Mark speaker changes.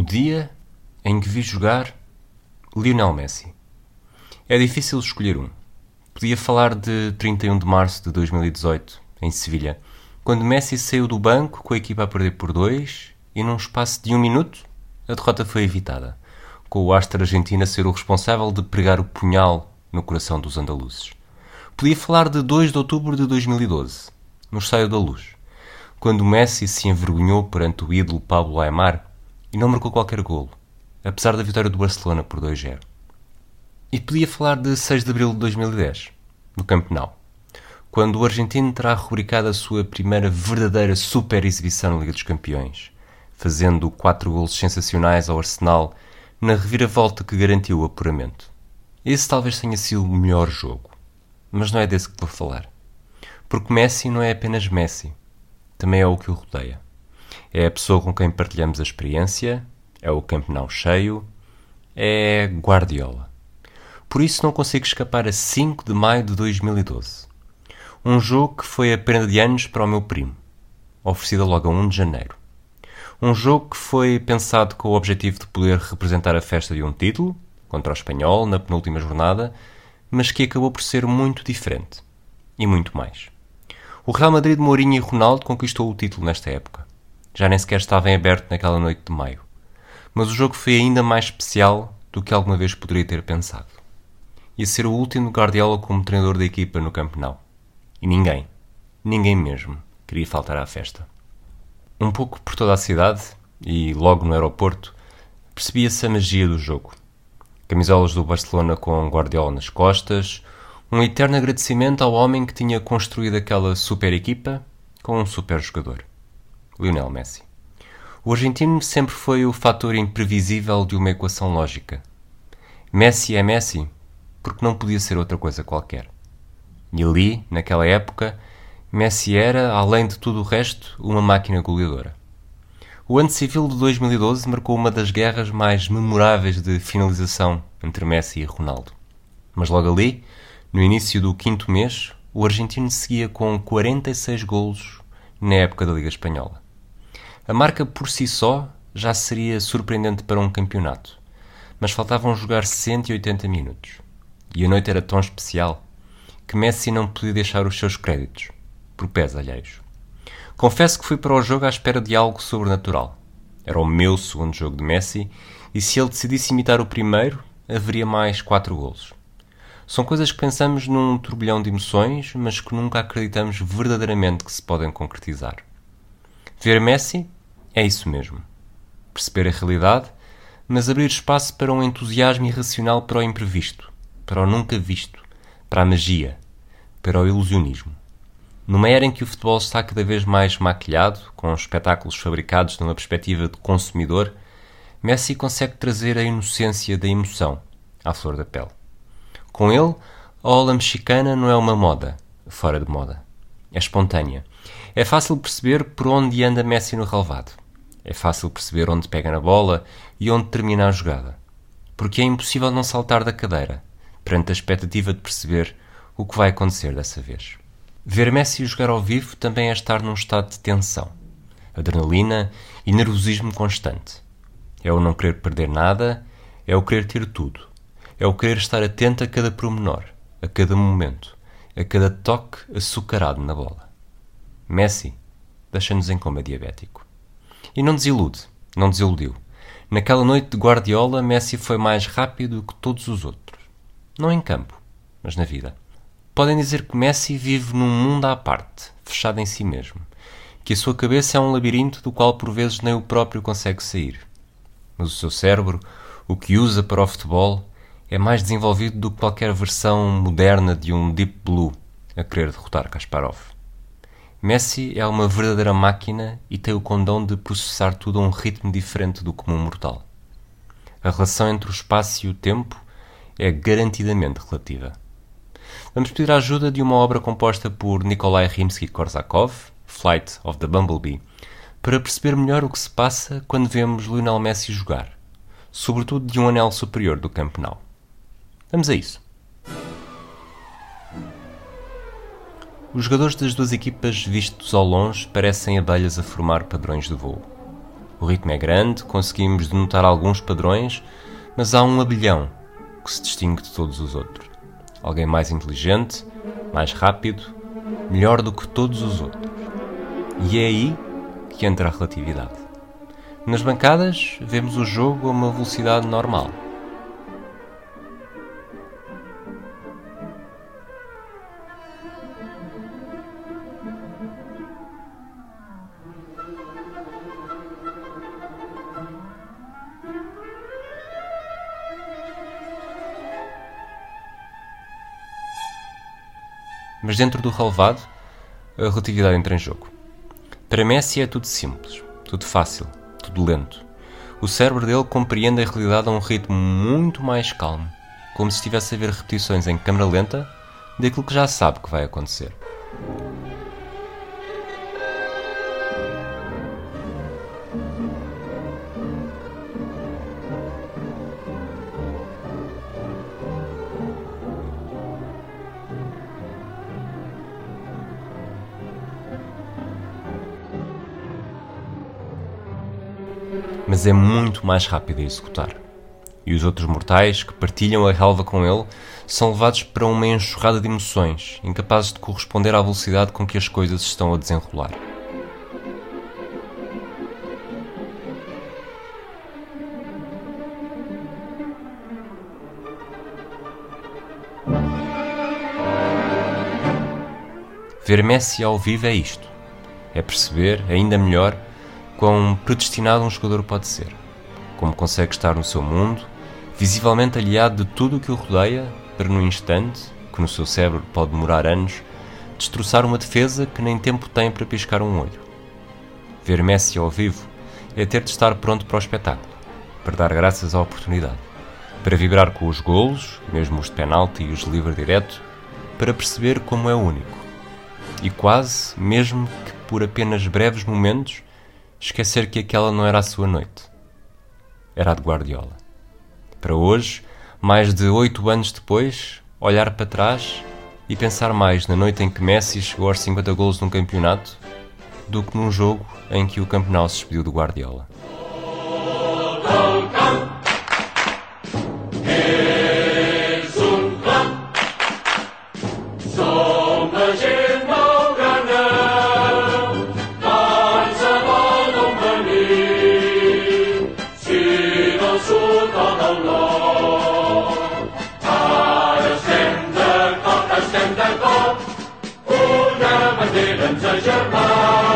Speaker 1: O dia em que vi jogar Lionel Messi. É difícil escolher um. Podia falar de 31 de março de 2018, em Sevilha, quando Messi saiu do banco com a equipa a perder por dois e, num espaço de um minuto, a derrota foi evitada, com o Astra Argentina ser o responsável de pregar o punhal no coração dos andaluzes. Podia falar de 2 de outubro de 2012, no Estádio da Luz, quando Messi se envergonhou perante o ídolo Pablo Aymar e não marcou qualquer golo, apesar da vitória do Barcelona por 2-0. E podia falar de 6 de abril de 2010, no Camp Nou, quando o argentino terá rubricado a sua primeira verdadeira super exibição na Liga dos Campeões, fazendo quatro golos sensacionais ao Arsenal na reviravolta que garantiu o apuramento. Esse talvez tenha sido o melhor jogo, mas não é desse que vou falar. Porque Messi não é apenas Messi, também é o que o rodeia. É a pessoa com quem partilhamos a experiência, é o Camp Nou cheio, é Guardiola. Por isso não consigo escapar a 5 de maio de 2012. Um jogo que foi a prenda de anos para o meu primo, oferecida logo a 1 de janeiro. Um jogo que foi pensado com o objetivo de poder representar a festa de um título, contra o Espanhol, na penúltima jornada, mas que acabou por ser muito diferente. E muito mais. O Real Madrid de Mourinho e Ronaldo conquistou o título nesta época. Já nem sequer estava em aberto naquela noite de maio. Mas o jogo foi ainda mais especial do que alguma vez poderia ter pensado ia ser o último Guardiola como treinador da equipa no Camp Nou. E ninguém, ninguém mesmo, queria faltar à festa. Um pouco por toda a cidade, e logo no aeroporto, percebia-se a magia do jogo. Camisolas do Barcelona com Guardiola nas costas, um eterno agradecimento ao homem que tinha construído aquela super equipa com um super jogador, Lionel Messi. O argentino sempre foi o fator imprevisível de uma equação lógica. Messi é Messi, porque não podia ser outra coisa qualquer. E ali, naquela época, Messi era, além de tudo o resto, uma máquina goleadora. O ano civil de 2012 marcou uma das guerras mais memoráveis de finalização entre Messi e Ronaldo. Mas logo ali, no início do quinto mês, o argentino seguia com 46 golos na época da Liga Espanhola. A marca por si só já seria surpreendente para um campeonato, mas faltavam jogar 180 minutos. E a noite era tão especial que Messi não podia deixar os seus créditos, por pés alheios. Confesso que fui para o jogo à espera de algo sobrenatural. Era o meu segundo jogo de Messi e se ele decidisse imitar o primeiro, haveria mais quatro golos. São coisas que pensamos num turbilhão de emoções, mas que nunca acreditamos verdadeiramente que se podem concretizar. Ver Messi é isso mesmo. Perceber a realidade, mas abrir espaço para um entusiasmo irracional para o imprevisto, para o nunca visto, para a magia, para o ilusionismo. Numa era em que o futebol está cada vez mais maquilhado, com espetáculos fabricados numa perspectiva de consumidor, Messi consegue trazer a inocência da emoção à flor da pele. Com ele, a ola mexicana não é uma moda, fora de moda. É espontânea. É fácil perceber por onde anda Messi no relevado. É fácil perceber onde pega na bola e onde termina a jogada. Porque é impossível não saltar da cadeira, perante a expectativa de perceber o que vai acontecer dessa vez. Ver Messi jogar ao vivo também é estar num estado de tensão, adrenalina e nervosismo constante. É o não querer perder nada, é o querer ter tudo, é o querer estar atento a cada promenor, a cada momento, a cada toque açucarado na bola. Messi deixa-nos em coma diabético. E não desilude, não desiludiu. Naquela noite de Guardiola, Messi foi mais rápido que todos os outros. Não em campo, mas na vida. Podem dizer que Messi vive num mundo à parte, fechado em si mesmo, que a sua cabeça é um labirinto do qual por vezes nem o próprio consegue sair. Mas o seu cérebro, o que usa para o futebol, é mais desenvolvido do que qualquer versão moderna de um Deep Blue a querer derrotar Kasparov. Messi é uma verdadeira máquina e tem o condão de processar tudo a um ritmo diferente do comum mortal. A relação entre o espaço e o tempo é garantidamente relativa. Vamos pedir a ajuda de uma obra composta por Nikolai Rimsky-Korsakov, Flight of the Bumblebee, para perceber melhor o que se passa quando vemos Lionel Messi jogar, sobretudo de um anel superior do Camp Nou. Vamos a isso. Os jogadores das duas equipas vistos ao longe parecem abelhas a formar padrões de voo. O ritmo é grande, conseguimos denotar alguns padrões, mas há um abelhão que se distingue de todos os outros. Alguém mais inteligente, mais rápido, melhor do que todos os outros. E é aí que entra a relatividade. Nas bancadas, vemos o jogo a uma velocidade normal. Mas dentro do relevado, a relatividade entra em jogo. Para Messi é tudo simples, tudo fácil, tudo lento. O cérebro dele compreende a realidade a um ritmo muito mais calmo, como se estivesse a ver repetições em câmera lenta daquilo que já sabe que vai acontecer. Mas é muito mais rápido a executar. E os outros mortais que partilham a relva com ele são levados para uma enxurrada de emoções, incapazes de corresponder à velocidade com que as coisas estão a desenrolar. Ver Messi ao vivo é isto. É perceber, ainda melhor, quão predestinado um jogador pode ser, como consegue estar no seu mundo, visivelmente aliado de tudo o que o rodeia, para num instante, que no seu cérebro pode demorar anos, destroçar uma defesa que nem tempo tem para piscar um olho. Ver Messi ao vivo é ter de estar pronto para o espetáculo, para dar graças à oportunidade, para vibrar com os golos, mesmo os de penalti e os de livre direto, para perceber como é único. E quase, mesmo que por apenas breves momentos, esquecer que aquela não era a sua noite. Era a de Guardiola. Para hoje, mais de oito anos depois, olhar para trás e pensar mais na noite em que Messi chegou aos 50 golos num campeonato do que num jogo em que o campeonato se despediu do Guardiola.
Speaker 2: treasure.